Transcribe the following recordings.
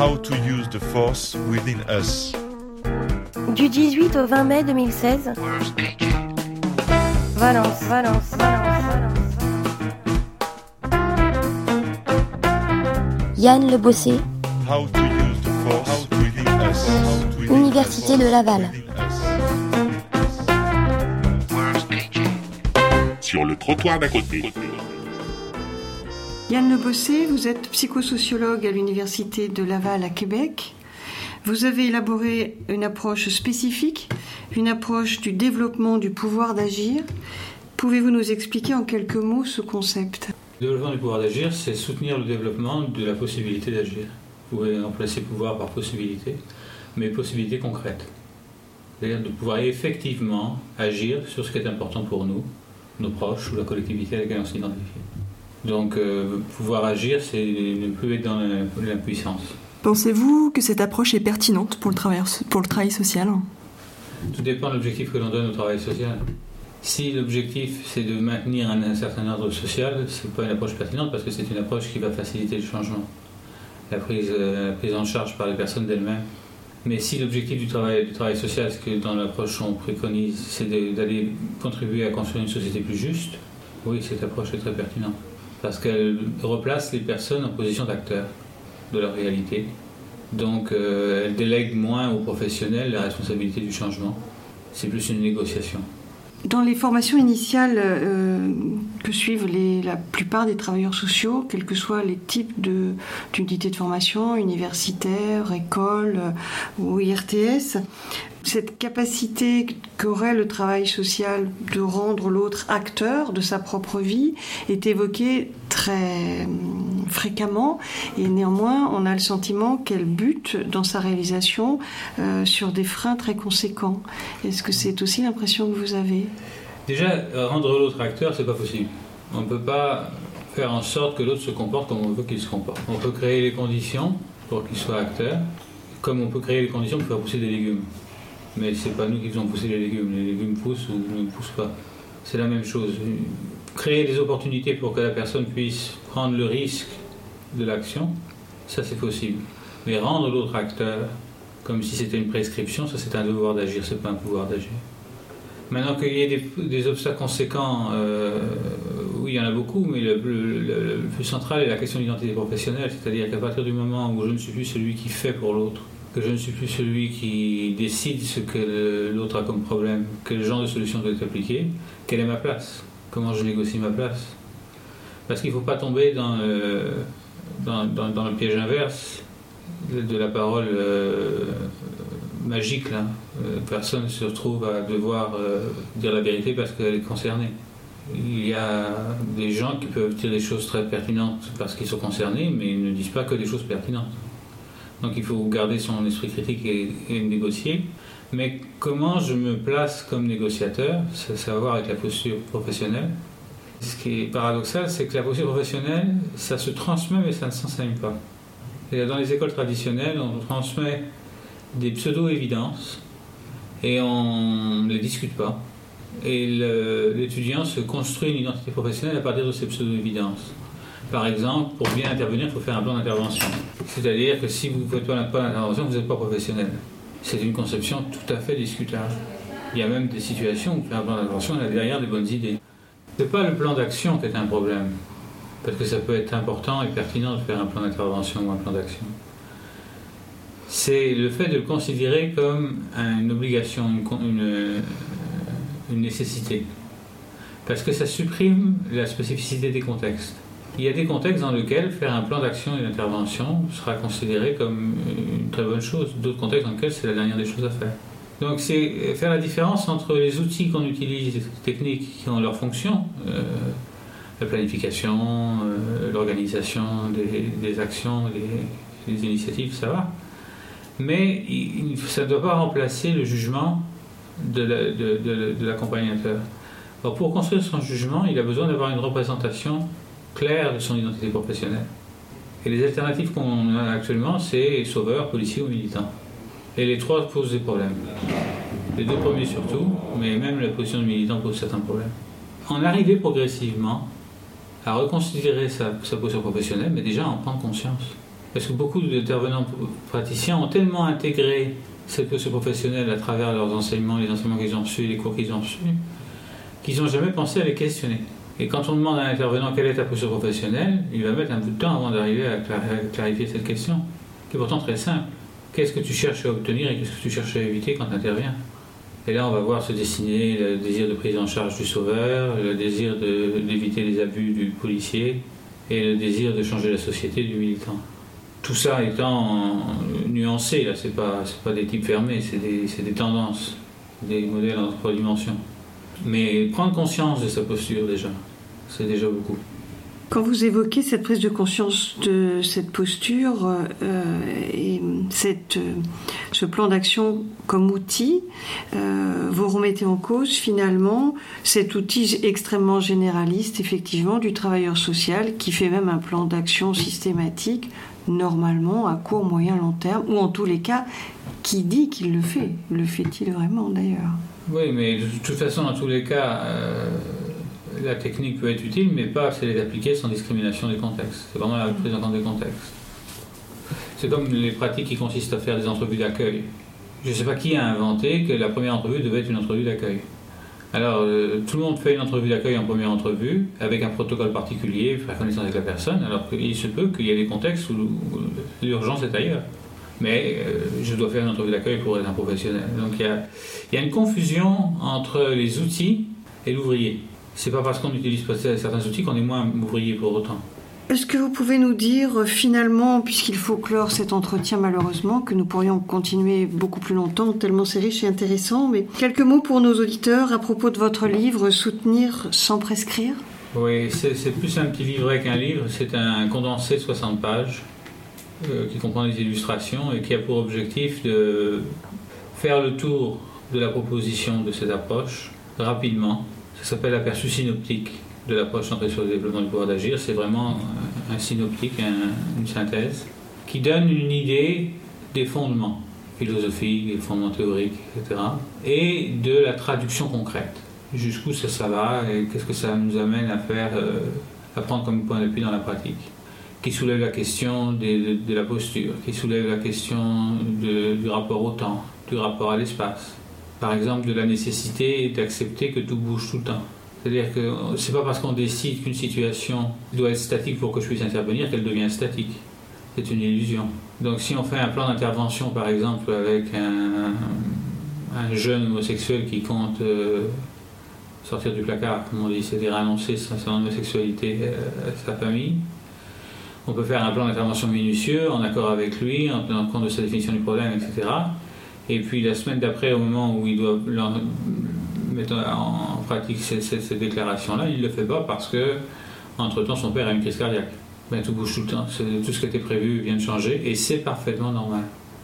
How to use the force within us. Du 18 au 20 mai 2016. Valence, Valence, Valence, Valence. Yann Le Bossé, How to use the force within us. How to use Université de Laval. sur le trottoir d'à côté. Yann Le Bossé, vous êtes psychosociologue à l'Université de Laval à Québec. Vous avez élaboré une approche spécifique, une approche du développement du pouvoir d'agir. Pouvez-vous nous expliquer en quelques mots ce concept? Le développement du pouvoir d'agir, c'est soutenir le développement de la possibilité d'agir. Vous pouvez remplacer pouvoir par possibilité, mais possibilité concrète. C'est-à-dire de pouvoir effectivement agir sur ce qui est important pour nous, nos proches ou la collectivité à laquelle on s'identifie. Donc, euh, pouvoir agir, c'est ne plus être dans l'impuissance. Pensez-vous que cette approche est pertinente pour le travail, pour le travail social? Tout dépend de l'objectif que l'on donne au travail social. Si l'objectif c'est de maintenir un, un certain ordre social, c'est pas une approche pertinente parce que c'est une approche qui va faciliter le changement, la prise, euh, la prise en charge par les personnes d'elles-mêmes. Mais si l'objectif du travail, du travail social, ce que dans l'approche on préconise, c'est d'aller contribuer à construire une société plus juste, oui, cette approche est très pertinente parce qu'elle replace les personnes en position d'acteurs de leur réalité donc, euh, elle délègue moins aux professionnels la responsabilité du changement. C'est plus une négociation. Dans les formations initiales euh, que suivent la plupart des travailleurs sociaux, quels que soient les types d'unités de, formation, universitaires, écoles euh, ou IRTS, cette capacité qu'aurait le travail social de rendre l'autre acteur de sa propre vie est évoquée très hum, fréquemment et néanmoins on a le sentiment qu'elle bute dans sa réalisation euh, sur des freins très conséquents. Est-ce que c'est aussi l'impression que vous avez? Déjà, euh, rendre l'autre acteur, c'est pas possible. On ne peut pas faire en sorte que l'autre se comporte comme on veut qu'il se comporte. On peut créer les conditions pour qu'il soit acteur, comme on peut créer les conditions pour faire pousser des légumes. Mais c'est pas nous qui faisons pousser les légumes. Les légumes poussent ou ne poussent pas. C'est la même chose. Créer des opportunités pour que la personne puisse prendre le risque de l'action, ça c'est possible. Mais rendre l'autre acteur, comme si c'était une prescription, ça c'est un devoir d'agir, c'est pas un pouvoir d'agir. Maintenant qu'il y ait des, obstacles conséquents, euh, oui, il y en a beaucoup, mais le, le- plus central est la question de l'identité professionnelle, c'est-à-dire qu'à partir du moment où je ne suis plus celui qui fait pour l'autre, que je ne suis plus celui qui décide ce que l'autre a comme problème, quel genre de solution doit être appliquée, quelle est ma place, comment je négocie ma place? Parce qu'il ne faut pas tomber dans, le- dans, le piège inverse de, la parole euh, magique. Euh, personne ne se retrouve à devoir euh, dire la vérité parce qu'elle est concernée. Il y a des gens qui peuvent dire des choses très pertinentes parce qu'ils sont concernés, mais ils ne disent pas que des choses pertinentes. Donc il faut garder son esprit critique et, et négocier. Mais comment je me place comme négociateur, ça, ça a à voir avec la posture professionnelle. Ce qui est paradoxal, c'est que la posture professionnelle, ça se transmet, mais ça ne s'enseigne pas. C'est-à-dire, Dans les écoles traditionnelles, on transmet des pseudo-évidences et on ne discute pas. Et l'étudiant se construit une identité professionnelle à partir de ces pseudo-évidences. Par exemple, pour bien intervenir, il faut faire un plan d'intervention. C'est-à-dire que si vous ne faites pas un plan d'intervention, vous n'êtes pas professionnel. C'est une conception tout à fait discutable. Il y a même des situations où un plan d'intervention, on a derrière des bonnes idées. Ce n'est pas le plan d'action qui est un problème, parce que ça peut être important et pertinent de faire un plan d'intervention ou un plan d'action. C'est le fait de le considérer comme une obligation, une, euh, une nécessité. Parce que ça supprime la spécificité des contextes. Il y a des contextes dans lesquels faire un plan d'action et d'intervention sera considéré comme une très bonne chose, d'autres contextes dans lesquels c'est la dernière des choses à faire. Donc c'est faire la différence entre les outils qu'on utilise, les techniques qui ont leur fonction, euh, la planification, euh, l'organisation des, des actions, les initiatives, ça va. Mais ça ne doit pas remplacer le jugement de la- de- de- de l'accompagnateur. Pour construire son jugement, il a besoin d'avoir une représentation claire de son identité professionnelle. Et les alternatives qu'on a actuellement, c'est sauveur, policier ou militant. Et les trois posent des problèmes. Les deux premiers surtout, mais même la position de militant pose certains problèmes. En arriver progressivement à reconsidérer sa, sa posture professionnelle, mais déjà en prendre conscience. Parce que beaucoup d'intervenants praticiens ont tellement intégré cette posture professionnelle à travers leurs enseignements, les enseignements qu'ils ont reçus, les cours qu'ils ont reçus, qu'ils n'ont jamais pensé à les questionner. Et quand on demande à un intervenant quelle est ta posture professionnelle, il va mettre un bout de temps avant d'arriver à clarifier cette question, qui est pourtant très simple. Qu'est-ce que tu cherches à obtenir et qu'est-ce que tu cherches à éviter quand tu interviens? Et là, on va voir se dessiner le désir de prise en charge du sauveur, le désir d'éviter les abus du policier et le désir de changer la société du militant. Tout ça étant nuancé, là, c'est pas, pas des types fermés, c'est des, des tendances, des modèles en trois dimensions. Mais prendre conscience de sa posture déjà, c'est déjà beaucoup. Quand vous évoquez cette prise de conscience de cette posture euh, et cette, euh, ce plan d'action comme outil, euh, vous remettez en cause finalement cet outil extrêmement généraliste, effectivement, du travailleur social qui fait même un plan d'action systématique, normalement à court, moyen, long terme, ou en tous les cas, qui dit qu'il le fait. Le fait-il vraiment d'ailleurs? Oui, mais de toute façon, dans tous les cas la technique peut être utile, mais pas si elle est appliquée sans discrimination des contextes. C'est vraiment la prise en compte des contextes. C'est comme les pratiques qui consistent à faire des entrevues d'accueil. Je ne sais pas qui a inventé que la première entrevue devait être une entrevue d'accueil. Alors, euh, tout le monde fait une entrevue d'accueil en première entrevue, avec un protocole particulier, faire connaissance avec la personne, alors qu'il se peut qu'il y ait des contextes où, l'urgence est ailleurs. Mais euh, je dois faire une entrevue d'accueil pour être un professionnel. Donc il y a une confusion entre les outils et l'ouvrier c'est pas parce qu'on utilise pas certains outils qu'on est moins ouvrier pour autant. Est-ce que vous pouvez nous dire euh, finalement, puisqu'il faut clore cet entretien malheureusement, que nous pourrions continuer beaucoup plus longtemps, tellement c'est riche et intéressant, mais quelques mots pour nos auditeurs à propos de votre livre Soutenir sans prescrire? Oui, c'est plus un petit livret qu'un livre, c'est un condensé de 60 pages euh, qui comprend des illustrations et qui a pour objectif de faire le tour de la proposition de cette approche rapidement ça s'appelle l'aperçu synoptique de l'approche centrée sur le développement du pouvoir d'agir. C'est vraiment un synoptique, une synthèse, qui donne une idée des fondements philosophiques, des fondements théoriques, etc. Et de la traduction concrète. Jusqu'où ça, ça va et qu'est-ce que ça nous amène à faire, euh, à prendre comme point d'appui dans la pratique. Qui soulève la question de, la posture, qui soulève la question du rapport au temps, du rapport à l'espace, par exemple, de la nécessité d'accepter que tout bouge tout le temps. C'est-à-dire que c'est pas parce qu'on décide qu'une situation doit être statique pour que je puisse intervenir qu'elle devient statique. C'est une illusion. Donc si on fait un plan d'intervention, par exemple, avec un, jeune homosexuel qui compte euh, sortir du placard, comme on dit, c'est-à-dire annoncer son homosexualité à sa famille, on peut faire un plan d'intervention minutieux, en accord avec lui, en tenant compte de sa définition du problème, etc. Et puis la semaine d'après, au moment où il doit mettre en pratique ces, déclarations-là, il ne le fait pas parce que, entre-temps, son père a une crise cardiaque. Ben, tout bouge tout le temps. Tout ce qui était prévu vient de changer et c'est parfaitement normal.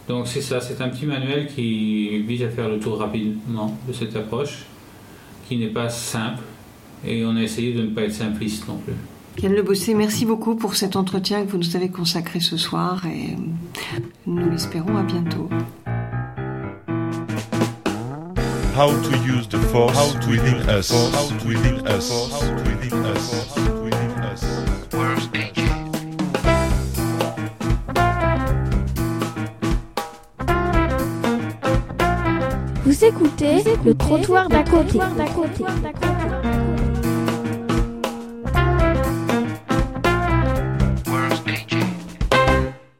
Donc c'est ça, c'est un petit manuel qui vise à faire le tour rapidement de cette approche, qui n'est pas simple, et on a essayé de ne pas être simpliste non plus. Yann Le Bossé, merci beaucoup pour cet entretien que vous nous avez consacré ce soir et nous l'espérons à bientôt. How to use the force how within us, how within us, within us, within us. Vous écoutez, le trottoir d'à côté.